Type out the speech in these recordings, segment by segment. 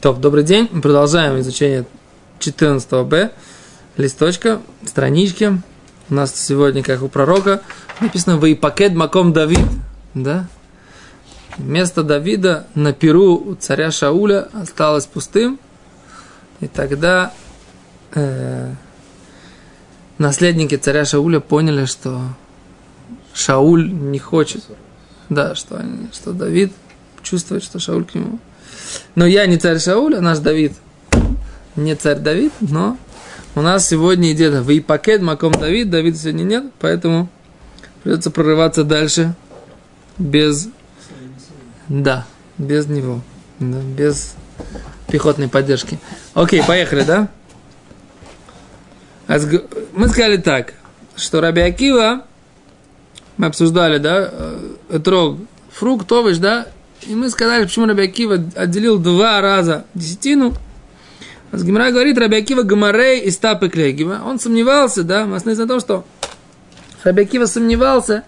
То, добрый день. Мы продолжаем изучение 14б листочка, странички. У нас сегодня, как у пророка, написано «Ваипакет маком Давид». Да? Место Давида на перу у царя Шауля осталось пустым. И тогда э, наследники царя Шауля поняли, что Шауль не хочет. Да, что, они, что Давид чувствует, что Шауль к нему но я не царь Шауль, а наш Давид. Не царь Давид, но у нас сегодня идет в пакет маком Давид, Давид сегодня нет, поэтому придется прорываться дальше без... Да, без него, да, без пехотной поддержки. Окей, поехали, да? Мы сказали так, что Раби Акива, мы обсуждали, да, трог, фрукт, овощ, да, и мы сказали, почему Раби Акива отделил два раза десятину. А с Гимара говорит, Раби Акива Гамарей и Стапы Клегива. Он сомневался, да, мы основываясь на том, что Раби Акива сомневался,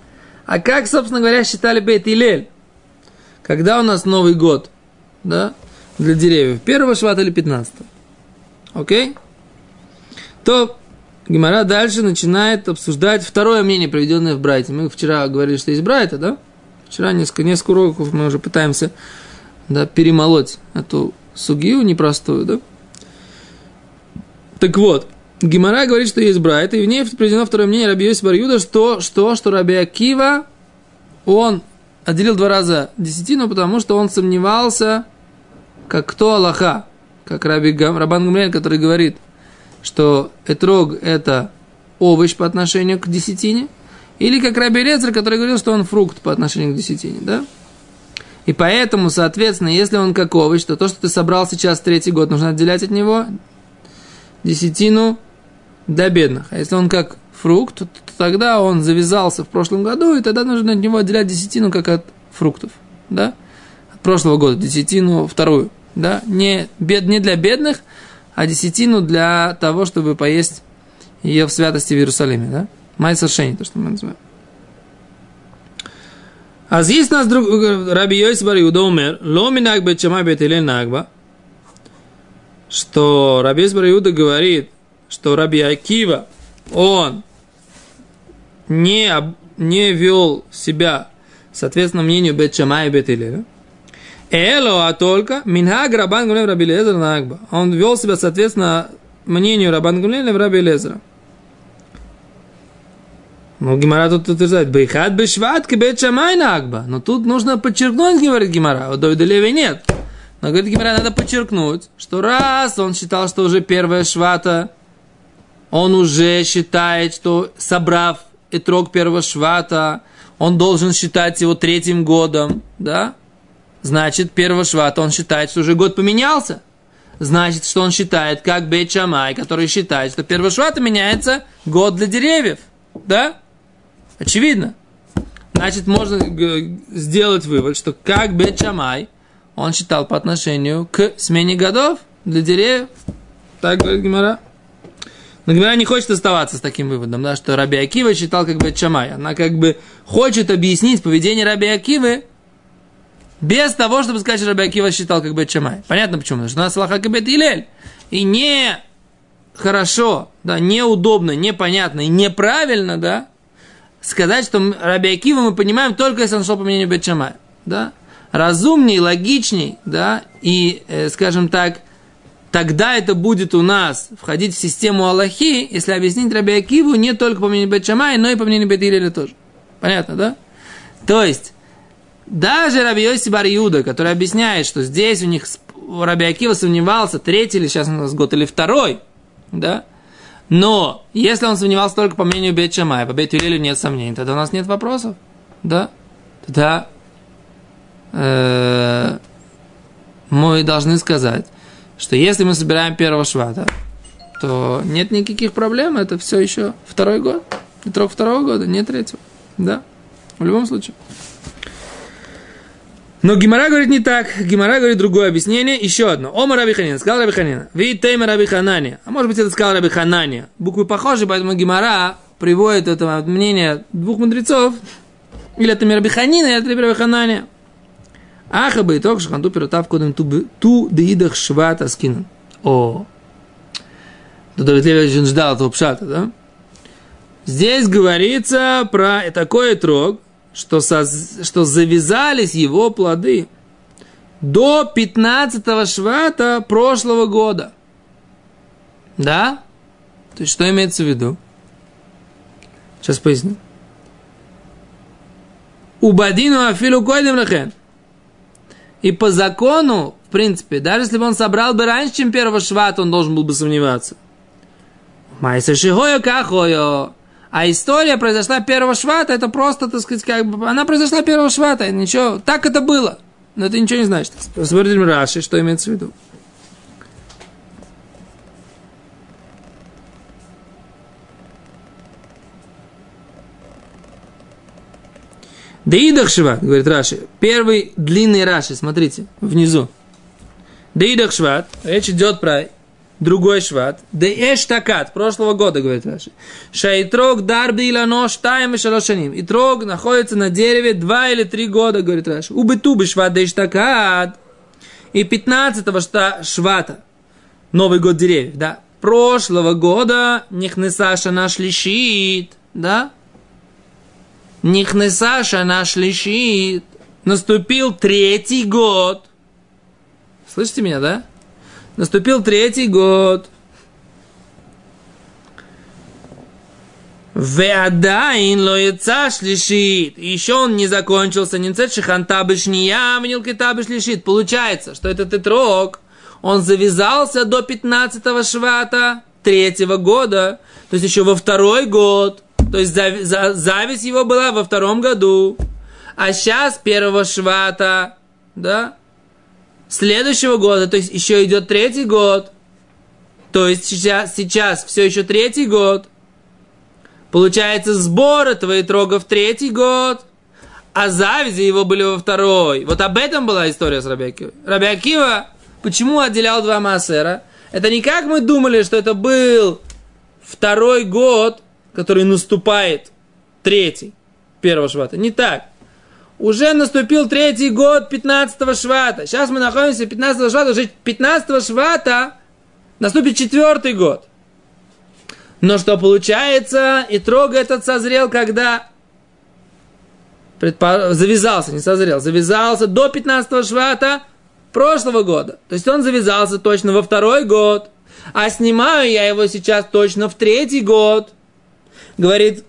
а как, собственно говоря, считали Бейт Илель? Когда у нас Новый год, да, для деревьев? Первого швата или пятнадцатого? Окей? То Гимара дальше начинает обсуждать второе мнение, приведенное в Брайте. Мы вчера говорили, что есть Брайта, да? Вчера несколько, несколько уроков мы уже пытаемся да, перемолоть эту сугию непростую, да? Так вот, Гимара говорит, что есть брайт, и в ней приведено второе мнение Раби Йосиф Барюда, что, что, что Раби Акива, он отделил два раза десятину, потому что он сомневался, как кто Аллаха, как Раби Гам, Рабан Гамлель, который говорит, что этрог – это овощ по отношению к десятине – или как Раби Лецер, который говорил, что он фрукт по отношению к десятине, да? И поэтому, соответственно, если он как овощ, то то, что ты собрал сейчас третий год, нужно отделять от него десятину до бедных. А если он как фрукт, то тогда он завязался в прошлом году, и тогда нужно от него отделять десятину как от фруктов, да? От прошлого года десятину вторую, да? Не, бед, не для бедных, а десятину для того, чтобы поесть ее в святости в Иерусалиме, да? Майсер Шейни, то, что мы называем. А здесь нас друг, Раби Йосиф Бар Иуда умер, ло минак бет чамай бет нагба, что Раби Йосиф Бар Иуда говорит, что Раби Акива, он не, не вел себя соответственно мнению бет чамай бет Эло, а только Минхаг Рабан Гулев Раби Лезер Нагба. Он вел себя соответственно мнению Рабан Гулев Раби Лезера. Ну, Гимара тут утверждает, Бейхат бешват кибет шамай нагба. Но тут нужно подчеркнуть, говорит Гимара, у Давида Леви нет. Но, говорит Гимара, надо подчеркнуть, что раз он считал, что уже первая швата, он уже считает, что собрав итрог первого швата, он должен считать его третьим годом, да? Значит, первого швата он считает, что уже год поменялся. Значит, что он считает, как Бейт Шамай, который считает, что первого швата меняется год для деревьев. Да? Очевидно. Значит, можно сделать вывод, что как Бет Шамай, он считал по отношению к смене годов для деревьев. Так говорит Гимара. Но Гимара не хочет оставаться с таким выводом, да, что Раби Акива считал как Бет Шамай. Она как бы хочет объяснить поведение Раби Акивы без того, чтобы сказать, что Раби Акива считал как Бет Шамай. Понятно почему? Потому что у нас Аллаха как Бет Илель. И не хорошо, да, неудобно, непонятно и неправильно, да, сказать, что Раби Акива мы понимаем только если он шел по мнению Бетшамая. Да? Разумней, логичней, да, и, э, скажем так, тогда это будет у нас входить в систему Аллахи, если объяснить Раби Акиву не только по мнению Бетшамая, но и по мнению Бетиреля тоже. Понятно, да? То есть, даже Раби Йоси Юда, который объясняет, что здесь у них Раби Акива сомневался, третий или сейчас у нас год, или второй, да, но если он сомневался только по мнению Бет по Бет нет сомнений, тогда у нас нет вопросов. Да? Тогда э, мы должны сказать, что если мы собираем первого швата, то нет никаких проблем, это все еще второй год. Итрок второго года, не третьего. Да, в любом случае. Но Гимара говорит не так. Гимара говорит другое объяснение. Еще одно. Ома Раби Ханина. Сказал Раби Ханина. Ви тейма Раби Ханания. А может быть это сказал Раби Ханания. Буквы похожи, поэтому Гимара приводит это мнение двух мудрецов. Или это Раби Ханина, или это Раби Ханания. Аха бы итог шханту пиротав кодем ту деидах швата скинан. О, то Давид Левич ждал этого пшата, да? Здесь говорится про такой трог, что, со, что завязались его плоды до 15 швата прошлого года. Да? То есть, что имеется в виду? Сейчас поясню. Убадину афилу койдем лахен. И по закону, в принципе, даже если бы он собрал бы раньше, чем первого швата, он должен был бы сомневаться. Майса шихоя кахоя. А история произошла первого швата, это просто, так сказать, как бы, она произошла первого швата, ничего, так это было. Но это ничего не значит. Смотрим Раши, что имеется в виду. Деидах Шват, говорит Раши. Первый длинный Раши, смотрите, внизу. Деидах Шват, речь идет про другой шват. Да эштакат, прошлого года, говорит Раши. Шайтрог дарби илано штаем и шалошаним. И трог находится на дереве два или три года, говорит Раши. Убытубы шват да эштакат. И 15 швата, Новый год деревьев, да, прошлого года Нихнесаша наш лишит, да? Нихнесаша наш лишит. Наступил третий год. Слышите меня, да? Наступил третий год. Веадайн лоецаш лишит. Еще он не закончился. Нинцет шихантабыш ния, ванилкитабыш лишит. Получается, что этот итрог, он завязался до 15 швата третьего года. То есть еще во второй год. То есть зависть его была во втором году. А сейчас первого швата, да, следующего года, то есть еще идет третий год, то есть сейчас, сейчас все еще третий год, получается сбор этого итрога в третий год, а завязи его были во второй. Вот об этом была история с Рабиакивой. Рабиакива почему отделял два массера? Это не как мы думали, что это был второй год, который наступает третий, первого швата. Не так уже наступил третий год 15 швата. Сейчас мы находимся 15 швата, уже 15 швата наступит четвертый год. Но что получается, и трог этот созрел, когда завязался, не созрел, завязался до 15 швата прошлого года. То есть он завязался точно во второй год, а снимаю я его сейчас точно в третий год. Говорит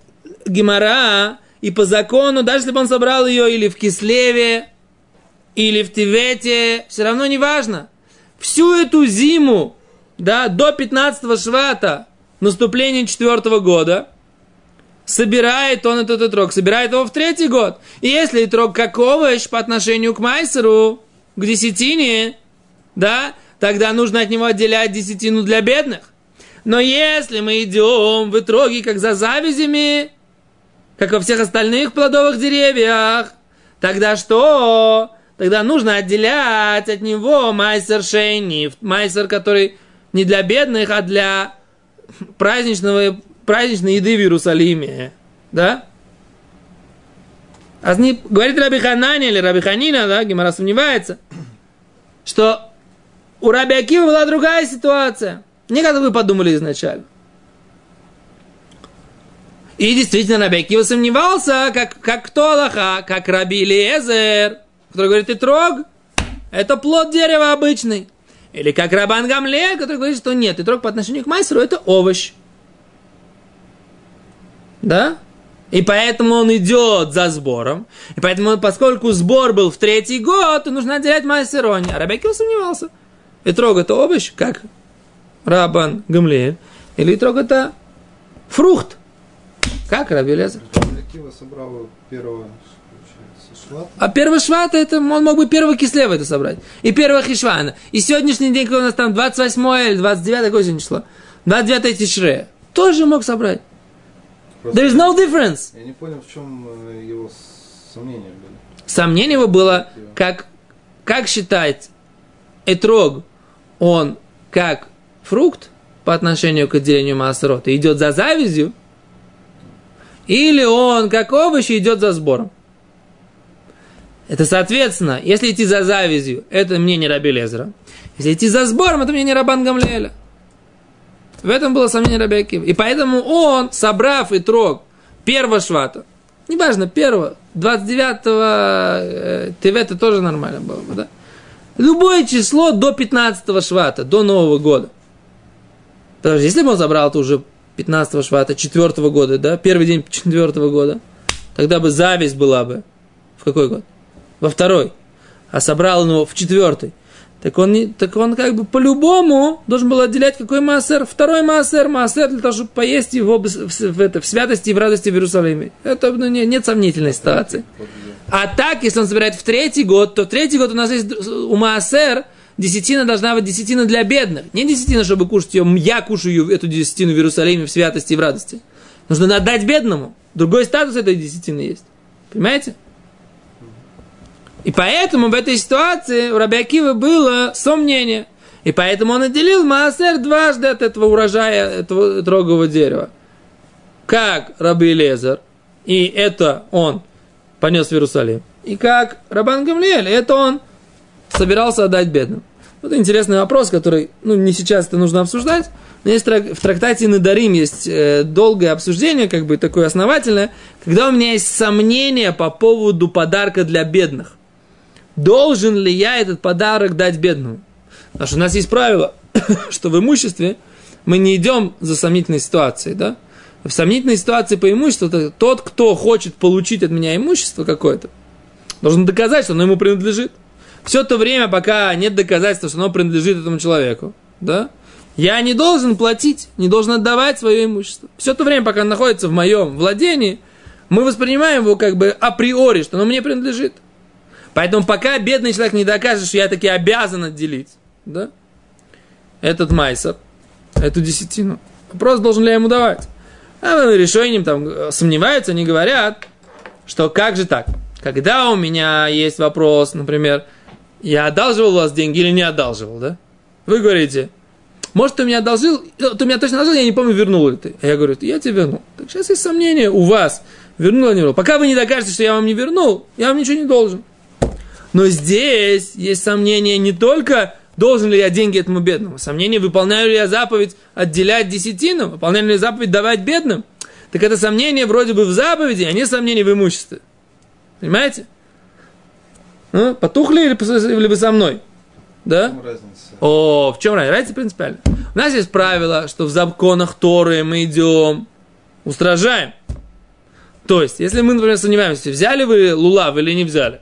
Гимара, и по закону, даже если бы он собрал ее или в Кислеве, или в Тивете, все равно не важно. Всю эту зиму, да, до 15 швата, наступления четвертого года, собирает он этот отрок, собирает его в третий год. И если отрок как овощ по отношению к майсеру, к десятине, да, тогда нужно от него отделять десятину для бедных. Но если мы идем в итроге как за завязями, как во всех остальных плодовых деревьях, тогда что? Тогда нужно отделять от него майсер шейниф, майсер, который не для бедных, а для праздничного, праздничной еды в Иерусалиме. Да? А не, говорит Раби Ханани или Раби Ханина, да, Гимара сомневается, что у Раби Акива была другая ситуация. Не как вы подумали изначально. И действительно, Раби Акива сомневался, как, как кто Аллаха, как Раби Лезер, который говорит, и трог, это плод дерева обычный. Или как Рабан Гамле, который говорит, что нет, и трог по отношению к майсеру это овощ. Да? И поэтому он идет за сбором. И поэтому, поскольку сбор был в третий год, то нужно отделять майсерони. А Рабекил сомневался. И трог это овощ, как Рабан Гамле. Или трог это фрукт. Как Раби Лезер? Акива собрал первого швата. А первый швата, это он мог бы первого кислева это собрать. И первого хишвана. И сегодняшний день, когда у нас там 28 или 29, какое сегодня число? 29 тишре. Тоже мог собрать. Просто There is no difference. Я не понял, в чем э, его сомнения были. Сомнение его было, как, как считать этрог, он как фрукт по отношению к отделению массерота идет за завязью, или он, как овощи, идет за сбором. Это соответственно, если идти за завязью, это мнение Раби Лезера. Если идти за сбором, это мнение Рабан Гамлеля. В этом было сомнение Раби Акива. И поэтому он, собрав и трог первого швата, неважно, первого, 29-го э, ТВ тоже нормально было бы, да? Любое число до 15-го швата, до Нового года. Потому что если бы он забрал это уже 15-го швата, 4 года, да, первый день 4 года, тогда бы зависть была бы. В какой год? Во второй. А собрал его в четвертый. Так он, не, так он как бы по-любому должен был отделять какой массер. Второй массер, массер для того, чтобы поесть его в, в, в, это, в святости и в радости в Иерусалиме. Это ну, не, нет сомнительной ситуации. А так, если он собирает в третий год, то третий год у нас есть у массер десятина должна быть десятина для бедных. Не десятина, чтобы кушать ее, я кушаю эту десятину в Иерусалиме в святости и в радости. Нужно отдать бедному. Другой статус этой десятины есть. Понимаете? И поэтому в этой ситуации у Рабиакива было сомнение. И поэтому он отделил Маасер дважды от этого урожая, этого трогового дерева. Как Раби Лезер, и это он понес в Иерусалим. И как Рабан Гамлиэль, это он собирался отдать бедным. Вот интересный вопрос, который, ну, не сейчас это нужно обсуждать. Но есть в трактате Надарим есть э, долгое обсуждение, как бы такое основательное, когда у меня есть сомнения по поводу подарка для бедных. Должен ли я этот подарок дать бедному? Потому что у нас есть правило, что в имуществе мы не идем за сомнительной ситуацией, да? В сомнительной ситуации по имуществу тот, кто хочет получить от меня имущество какое-то, должен доказать, что оно ему принадлежит все то время, пока нет доказательства, что оно принадлежит этому человеку, да, я не должен платить, не должен отдавать свое имущество. Все то время, пока оно находится в моем владении, мы воспринимаем его как бы априори, что оно мне принадлежит. Поэтому пока бедный человек не докажет, что я таки обязан отделить, да, этот майсер, эту десятину, вопрос, должен ли я ему давать. А решением там сомневаются, они говорят, что как же так? Когда у меня есть вопрос, например, я одалживал у вас деньги или не одалживал, да? Вы говорите, может, ты меня одолжил, ты меня точно одолжил, я не помню, вернул ли ты. А я говорю, я тебе вернул. Так сейчас есть сомнения у вас, вернул или не вернул. Пока вы не докажете, что я вам не вернул, я вам ничего не должен. Но здесь есть сомнение не только, должен ли я деньги этому бедному. Сомнение, выполняю ли я заповедь отделять десятину, выполняю ли я заповедь давать бедным. Так это сомнение вроде бы в заповеди, а не сомнение в имуществе. Понимаете? Ну, потухли или, или вы со мной? Да? В чем разница? О, в чем разница? Разница принципиально. У нас есть правило, что в законах Торы мы идем, устражаем. То есть, если мы, например, сомневаемся, взяли вы лулав или не взяли,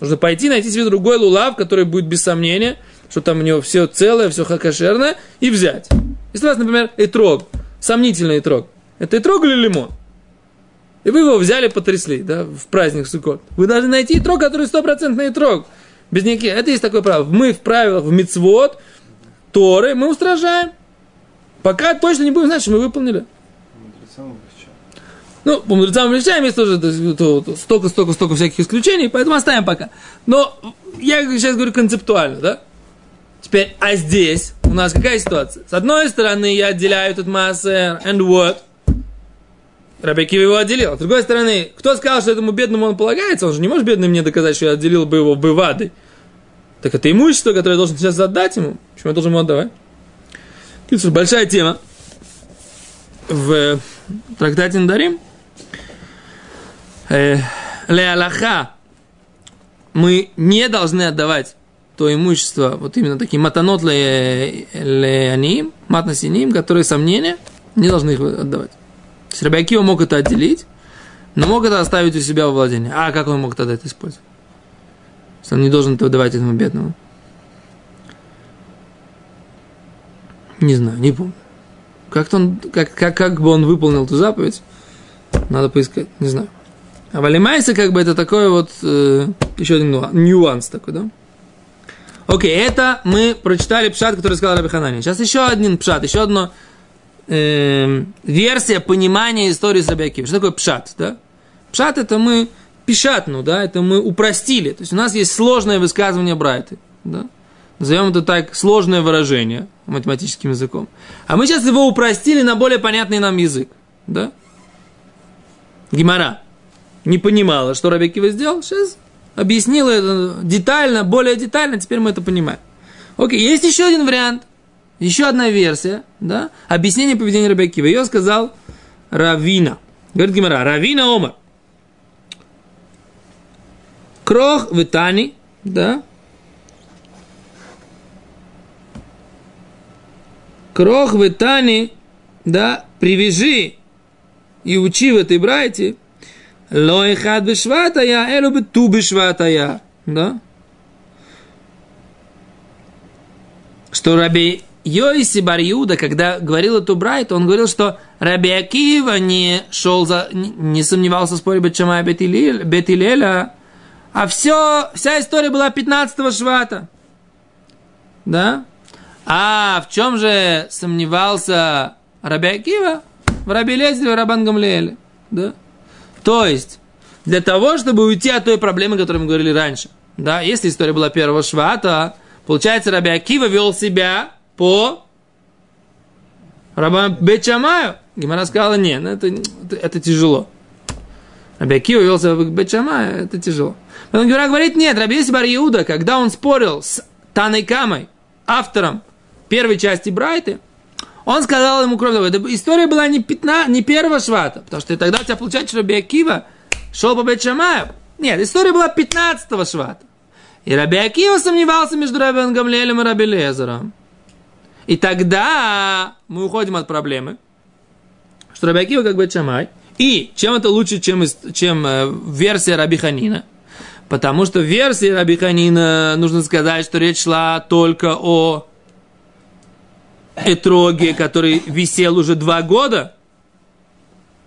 нужно пойти найти себе другой лулав, который будет без сомнения, что там у него все целое, все кошерное, и взять. Если у вас, например, этрог, сомнительный этрог, это этрог или лимон? И вы его взяли, потрясли, да, в праздник Суккот. Вы должны найти трог, который стопроцентный трог. Без никаких... Это есть такое правило. Мы в правилах, в мицвод, Торы, мы устражаем. Пока точно не будем знать, что мы выполнили. Ну, по мудрецам облегчаем, есть тоже столько, столько, столько всяких исключений, поэтому оставим пока. Но я сейчас говорю концептуально, да? Теперь, а здесь у нас какая ситуация? С одной стороны, я отделяю этот массер, and what? Рабикива его отделил. С другой стороны, кто сказал, что этому бедному он полагается? Он же не может бедный мне доказать, что я отделил бы его бы вады. Так это имущество, которое я должен сейчас отдать ему. Почему я должен ему отдавать? Большая тема. В трактате Надарим. Э, Ле Аллаха. Мы не должны отдавать то имущество, вот именно такие матанот ле, ле аним, матнасиним, которые сомнения, не должны их отдавать. То есть мог это отделить, но мог это оставить у себя во владении. А как он мог тогда это использовать? Что он не должен это выдавать этому бедному. Не знаю, не помню. Как, он, как, как, как бы он выполнил эту заповедь, надо поискать, не знаю. А Валимайса как бы это такой вот, э, еще один нюанс такой, да? Окей, это мы прочитали пшат, который сказал Раби Ханани. Сейчас еще один пшат, еще одно э, версия понимания истории с Рабиаким. Что такое пшат? Да? Пшат это мы пишатну, да, это мы упростили. То есть у нас есть сложное высказывание Брайты. Да? Назовем это так, сложное выражение математическим языком. А мы сейчас его упростили на более понятный нам язык. Да? Гимара не понимала, что Рабиакива сделал, сейчас объяснил это детально, более детально, теперь мы это понимаем. Окей, есть еще один вариант, еще одна версия, да, объяснение поведения Рабиакива. Ее сказал Равина. Говорит Гимара, Равина Омар. Крох в Итани, да, Крох в Итани, да, привяжи и учи в этой брайте, лоихад бешватая, элу бы ту бешватая, да, что Раби Йоиси Барьюда, когда говорил эту брайт, он говорил, что Раби Акива не шел за, не сомневался в споре Бетшама Бетилеля, а все, вся история была 15-го швата. Да? А в чем же сомневался Раби Акива? В Раби Лезере, в Рабан Гамлиэле. Да? То есть, для того, чтобы уйти от той проблемы, о которой мы говорили раньше. Да, если история была первого швата, получается, Раби Акива вел себя по Рабан Бечамаю. Гимара сказала, нет, ну это, это, тяжело. Раби Акива вел себя по Бечамаю, это тяжело. Потом Гимара говорит, нет, Раби Есибар Иуда, когда он спорил с Таной Камой, автором первой части Брайты, он сказал ему, кроме того, история была не, 15, не первого швата, потому что тогда у тебя получается, что Раби Акива шел по Бетшамаю. Нет, история была 15 швата. И Раби Акива сомневался между Раби Гамлелем и Раби Лезером. И тогда мы уходим от проблемы, что Раби Акива как бы Чамай. И чем это лучше, чем, чем э, версия Раби Ханина? Потому что в версии Раби Ханина нужно сказать, что речь шла только о этроге, который висел уже два года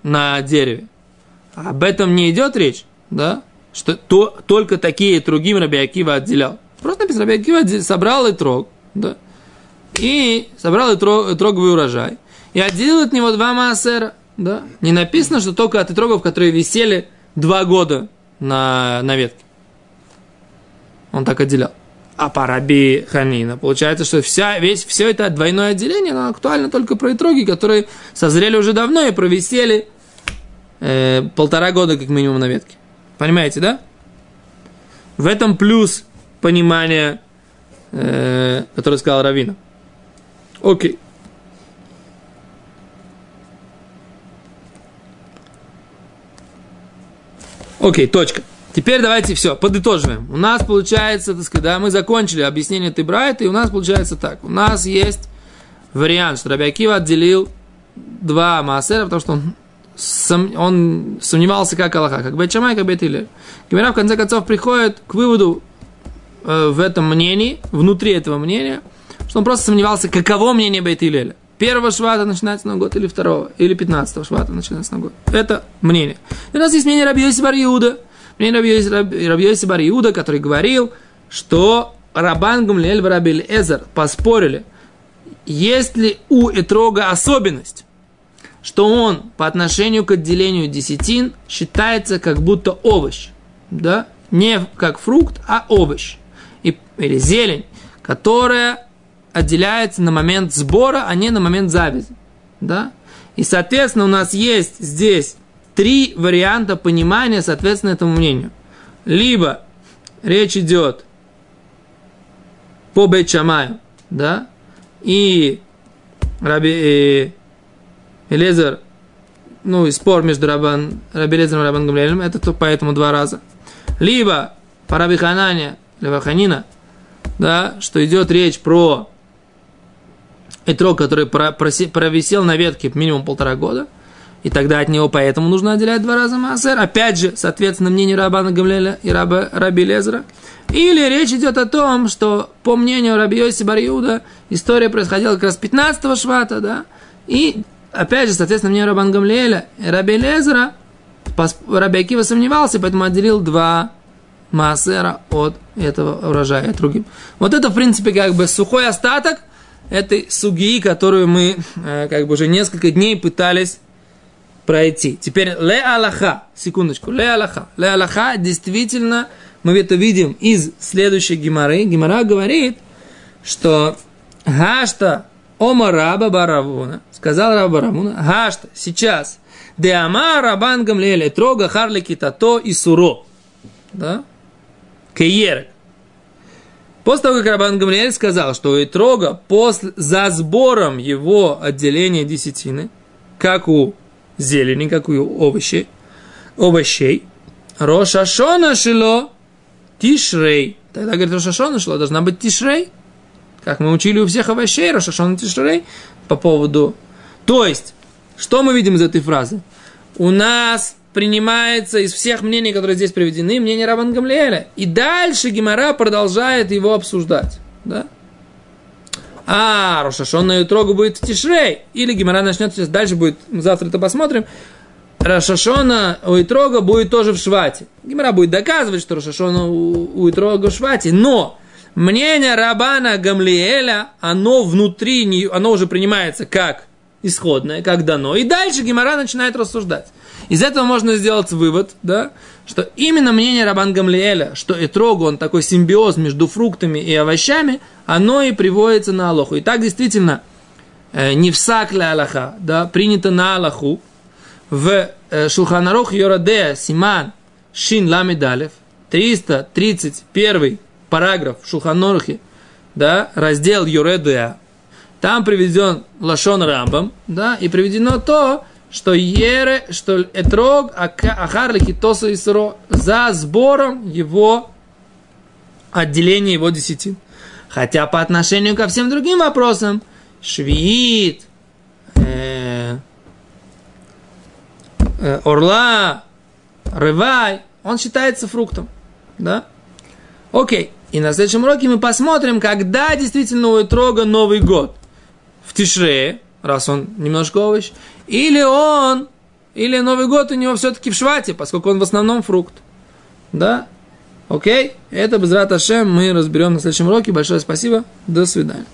на дереве. Об этом не идет речь, да? Что то, только такие другим Раби Акива отделял. Просто написано, Раби Акива собрал этрог, да? И собрал этрог, этроговый урожай. И отделил от него два маасера, да? Не написано, что только от этрогов, которые висели два года на, на ветке. Он так отделял а по Раби Ханина. Получается, что вся, весь, все это двойное отделение, оно актуально только про итроги, которые созрели уже давно и провисели э, полтора года как минимум на ветке. Понимаете, да? В этом плюс понимание, э, которое сказал Равина. Окей. Окей, точка. Теперь давайте все, подытоживаем. У нас получается, так сказать, да, мы закончили объяснение Тибрайта, и у нас получается так. У нас есть вариант, что Рабиакива отделил два маасера, потому что он, сом, он сомневался как Аллаха, как Бетчамай, как Бетилер. Гимера в конце концов приходит к выводу э, в этом мнении, внутри этого мнения, что он просто сомневался, каково мнение Бетилеля. Первого швата начинается на год или второго, или пятнадцатого швата начинается на год. Это мнение. И у нас есть мнение Раби Йосиф Иуда, Мнение Рабьёси Бар Иуда, который говорил, что Рабан Гамлиэль Раби Эзер поспорили, есть ли у Этрога особенность, что он по отношению к отделению десятин считается как будто овощ, да? не как фрукт, а овощ и, или зелень, которая отделяется на момент сбора, а не на момент завязи. Да? И, соответственно, у нас есть здесь три варианта понимания, соответственно, этому мнению. Либо речь идет по Бейчамаю, да, и Раби и Элезер, ну, и спор между Рабан, Раби Элезером и Рабан Гамлиэлем, это то, поэтому два раза. Либо по Раби Ханане, либо Ханина, да, что идет речь про Этрог, который провисел на ветке минимум полтора года – и тогда от него поэтому нужно отделять два раза Маасер. Опять же, соответственно, мнение Рабана Гамлеля и Раба, Раби Лезера. Или речь идет о том, что, по мнению Раби Йоси Бариуда, история происходила как раз 15-го швата, да, и, опять же, соответственно, мнение Рабан Гамлеля и Раби Лезера, Раби Акива сомневался, поэтому отделил два Маасера от этого урожая другим. Вот это, в принципе, как бы сухой остаток этой суги, которую мы э, как бы уже несколько дней пытались пройти. Теперь ле Аллаха, секундочку, ле Аллаха. Ле Аллаха действительно, мы это видим из следующей геморы. Гемора говорит, что Гашта Ома Раба Баравуна, сказал Раба Баравуна, Гашта, сейчас, де Ама Рабан Гамлеле, Трога Харли Китато и Суро. Да? Кеерек. После того, как Рабан Гамлиэль сказал, что у Итрога после, за сбором его отделения десятины, как у зелени, как у овощей, овощей, Рошашона шило Тишрей. Тогда говорит Рошашона шло, должна быть Тишрей. Как мы учили у всех овощей, Рошашона Тишрей по поводу... То есть, что мы видим из этой фразы? У нас принимается из всех мнений, которые здесь приведены, мнение Рабан Гамлиэля. И дальше Гимара продолжает его обсуждать. Да? А, Рошашон на Ютрогу будет в Тишрей. Или Гимара начнет сейчас, дальше будет, завтра это посмотрим. Рошашона у Итрога будет тоже в Швате. Гимара будет доказывать, что Рошашона у, у Итрога в Швате. Но мнение Рабана Гамлиэля, оно внутри, оно уже принимается как исходное, как дано. И дальше Гимара начинает рассуждать. Из этого можно сделать вывод, да, что именно мнение Рабан Гамлиэля, что Этрогу, он такой симбиоз между фруктами и овощами, оно и приводится на Аллаху. И так действительно, э, не в сакле Аллаха, да, принято на Аллаху, в э, Шулханарух Йорадея Симан Шин Ламедалев, 331 параграф в да, раздел Йоредея, там приведен Лашон Рамбам, да, и приведено то, что ере, что этрог, ахарлики тоса и сро, за сбором его отделения его десятин. Хотя по отношению ко всем другим вопросам, швид, э, э, орла, рывай, он считается фруктом. Да? Окей. И на следующем уроке мы посмотрим, когда действительно у Этрога Новый год. В Тишре, раз он немножко овощ, или он, или Новый год у него все-таки в Швате, поскольку он в основном фрукт. Да? Окей? Это без Раташем мы разберем на следующем уроке. Большое спасибо. До свидания.